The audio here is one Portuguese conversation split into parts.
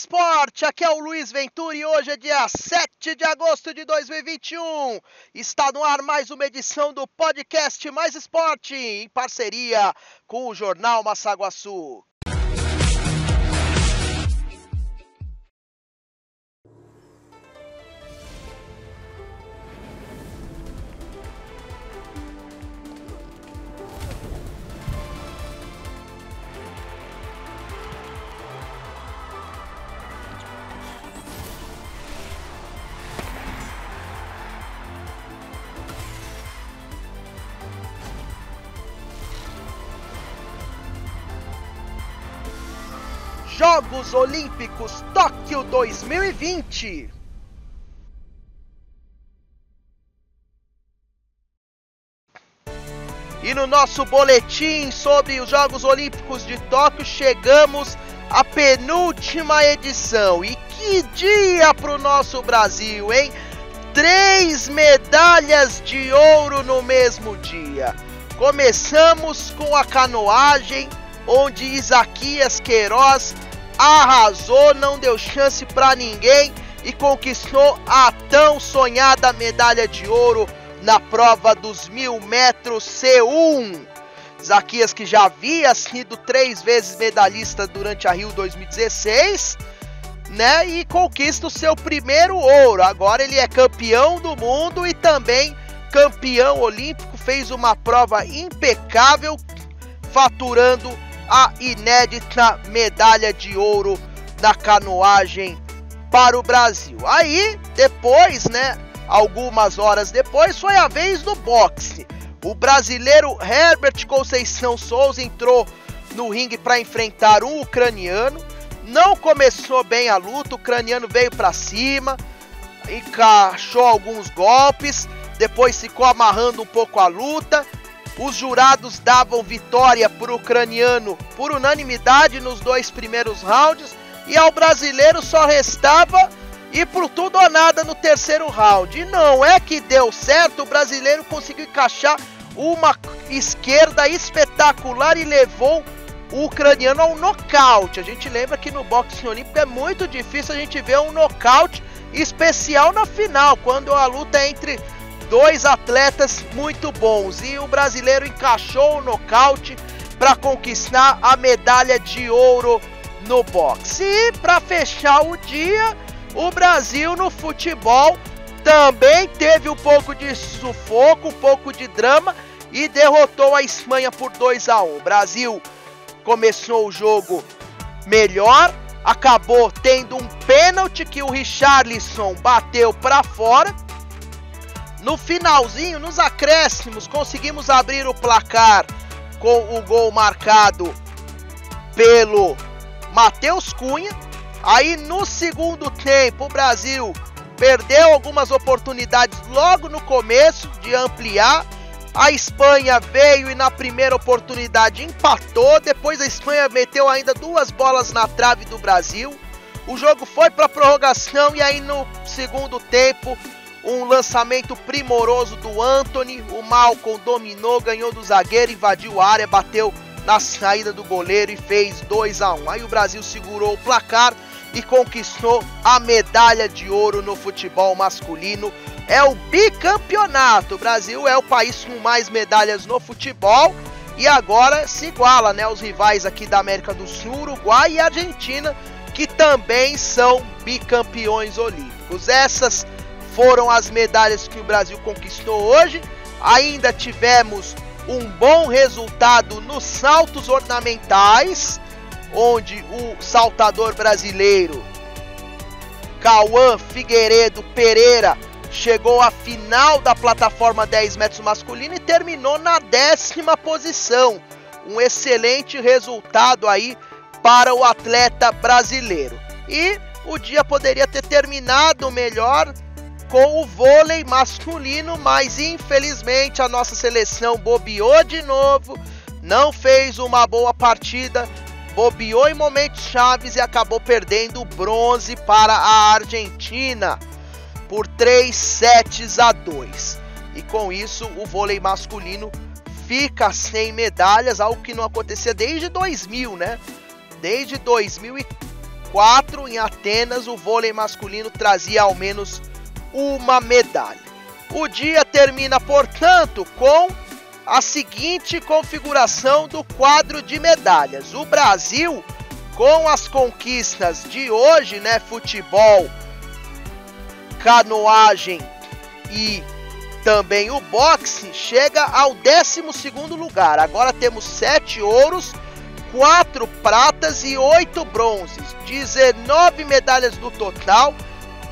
Esporte, aqui é o Luiz Ventura e hoje é dia 7 de agosto de 2021. Está no ar mais uma edição do podcast Mais Esporte, em parceria com o Jornal Massaguaçu. Jogos Olímpicos Tóquio 2020. E no nosso boletim sobre os Jogos Olímpicos de Tóquio chegamos à penúltima edição. E que dia para o nosso Brasil, hein? Três medalhas de ouro no mesmo dia. Começamos com a canoagem, onde Isaquias Queiroz arrasou, não deu chance para ninguém e conquistou a tão sonhada medalha de ouro na prova dos mil metros C1. Zaquias que já havia sido três vezes medalhista durante a Rio 2016, né? E conquista o seu primeiro ouro. Agora ele é campeão do mundo e também campeão olímpico. Fez uma prova impecável, faturando a inédita medalha de ouro da canoagem para o Brasil. Aí, depois, né, algumas horas depois, foi a vez do boxe. O brasileiro Herbert Conceição Souza entrou no ringue para enfrentar um ucraniano. Não começou bem a luta, o ucraniano veio para cima, encaixou alguns golpes, depois ficou amarrando um pouco a luta os jurados davam vitória para o ucraniano por unanimidade nos dois primeiros rounds e ao brasileiro só restava ir por tudo ou nada no terceiro round. E não é que deu certo, o brasileiro conseguiu encaixar uma esquerda espetacular e levou o ucraniano ao nocaute. A gente lembra que no boxe olímpico é muito difícil a gente ver um nocaute especial na final, quando a luta é entre dois atletas muito bons e o brasileiro encaixou o nocaute para conquistar a medalha de ouro no boxe. E para fechar o dia, o Brasil no futebol também teve um pouco de sufoco, um pouco de drama e derrotou a Espanha por 2 a 1. O Brasil começou o jogo melhor, acabou tendo um pênalti que o Richarlison bateu para fora no finalzinho, nos acréscimos, conseguimos abrir o placar com o gol marcado pelo Matheus Cunha. Aí no segundo tempo, o Brasil perdeu algumas oportunidades logo no começo de ampliar. A Espanha veio e na primeira oportunidade empatou. Depois a Espanha meteu ainda duas bolas na trave do Brasil. O jogo foi para prorrogação e aí no segundo tempo um lançamento primoroso do Anthony. O Malcolm dominou, ganhou do zagueiro, invadiu a área, bateu na saída do goleiro e fez 2 a 1. Um. Aí o Brasil segurou o placar e conquistou a medalha de ouro no futebol masculino. É o bicampeonato. O Brasil é o país com mais medalhas no futebol e agora se iguala, né, os rivais aqui da América do Sul, Uruguai e Argentina, que também são bicampeões olímpicos. Essas foram as medalhas que o Brasil conquistou hoje. Ainda tivemos um bom resultado nos saltos ornamentais, onde o saltador brasileiro Cauã Figueiredo Pereira chegou à final da plataforma 10 metros masculino e terminou na décima posição. Um excelente resultado aí para o atleta brasileiro. E o dia poderia ter terminado melhor com o vôlei masculino, mas infelizmente a nossa seleção bobeou de novo, não fez uma boa partida, bobeou em momentos chaves e acabou perdendo o bronze para a Argentina por 3 sets a 2. E com isso, o vôlei masculino fica sem medalhas, algo que não acontecia desde 2000, né? Desde 2004 2004, em Atenas, o vôlei masculino trazia ao menos uma medalha. O dia termina, portanto, com a seguinte configuração do quadro de medalhas. O Brasil, com as conquistas de hoje, né, futebol, canoagem e também o boxe, chega ao 12 lugar. Agora temos 7 ouros, 4 pratas e 8 bronzes. 19 medalhas no total,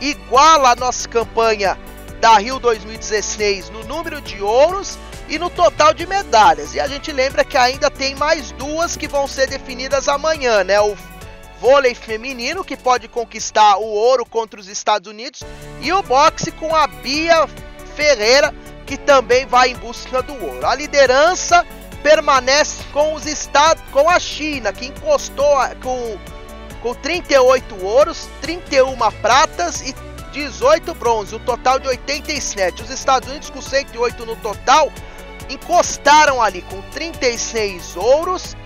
iguala a nossa campanha da Rio 2016 no número de ouros e no total de medalhas. E a gente lembra que ainda tem mais duas que vão ser definidas amanhã, né? O vôlei feminino que pode conquistar o ouro contra os Estados Unidos e o boxe com a Bia Ferreira que também vai em busca do ouro. A liderança permanece com os estados com a China que encostou com com 38 ouros, 31 pratas e 18 bronze, um total de 87. Os Estados Unidos com 108 no total encostaram ali com 36 ouros,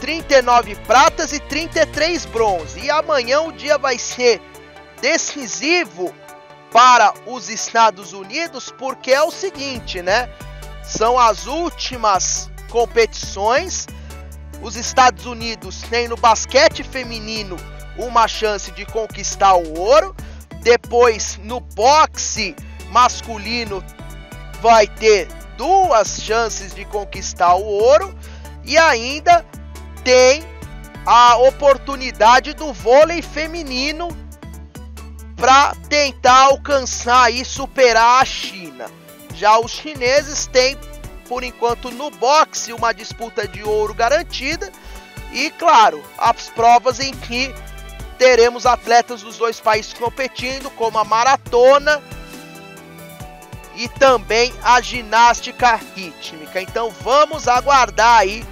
39 pratas e 33 bronze. E amanhã o dia vai ser decisivo para os Estados Unidos, porque é o seguinte, né? São as últimas competições. Os Estados Unidos têm no basquete feminino uma chance de conquistar o ouro. Depois, no boxe masculino, vai ter duas chances de conquistar o ouro. E ainda tem a oportunidade do vôlei feminino para tentar alcançar e superar a China. Já os chineses têm, por enquanto, no boxe uma disputa de ouro garantida. E claro, as provas em que teremos atletas dos dois países competindo, como a maratona e também a ginástica rítmica. Então vamos aguardar aí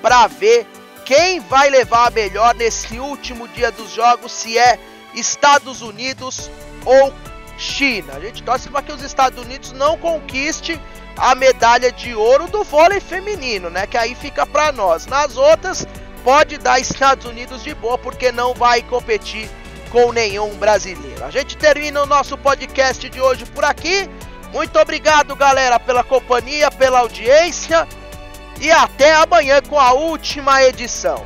para ver quem vai levar a melhor nesse último dia dos jogos, se é Estados Unidos ou China. A gente torce para que os Estados Unidos não conquiste a medalha de ouro do vôlei feminino, né? Que aí fica para nós. Nas outras, pode dar Estados Unidos de boa, porque não vai competir com nenhum brasileiro. A gente termina o nosso podcast de hoje por aqui. Muito obrigado, galera, pela companhia, pela audiência. E até amanhã com a última edição.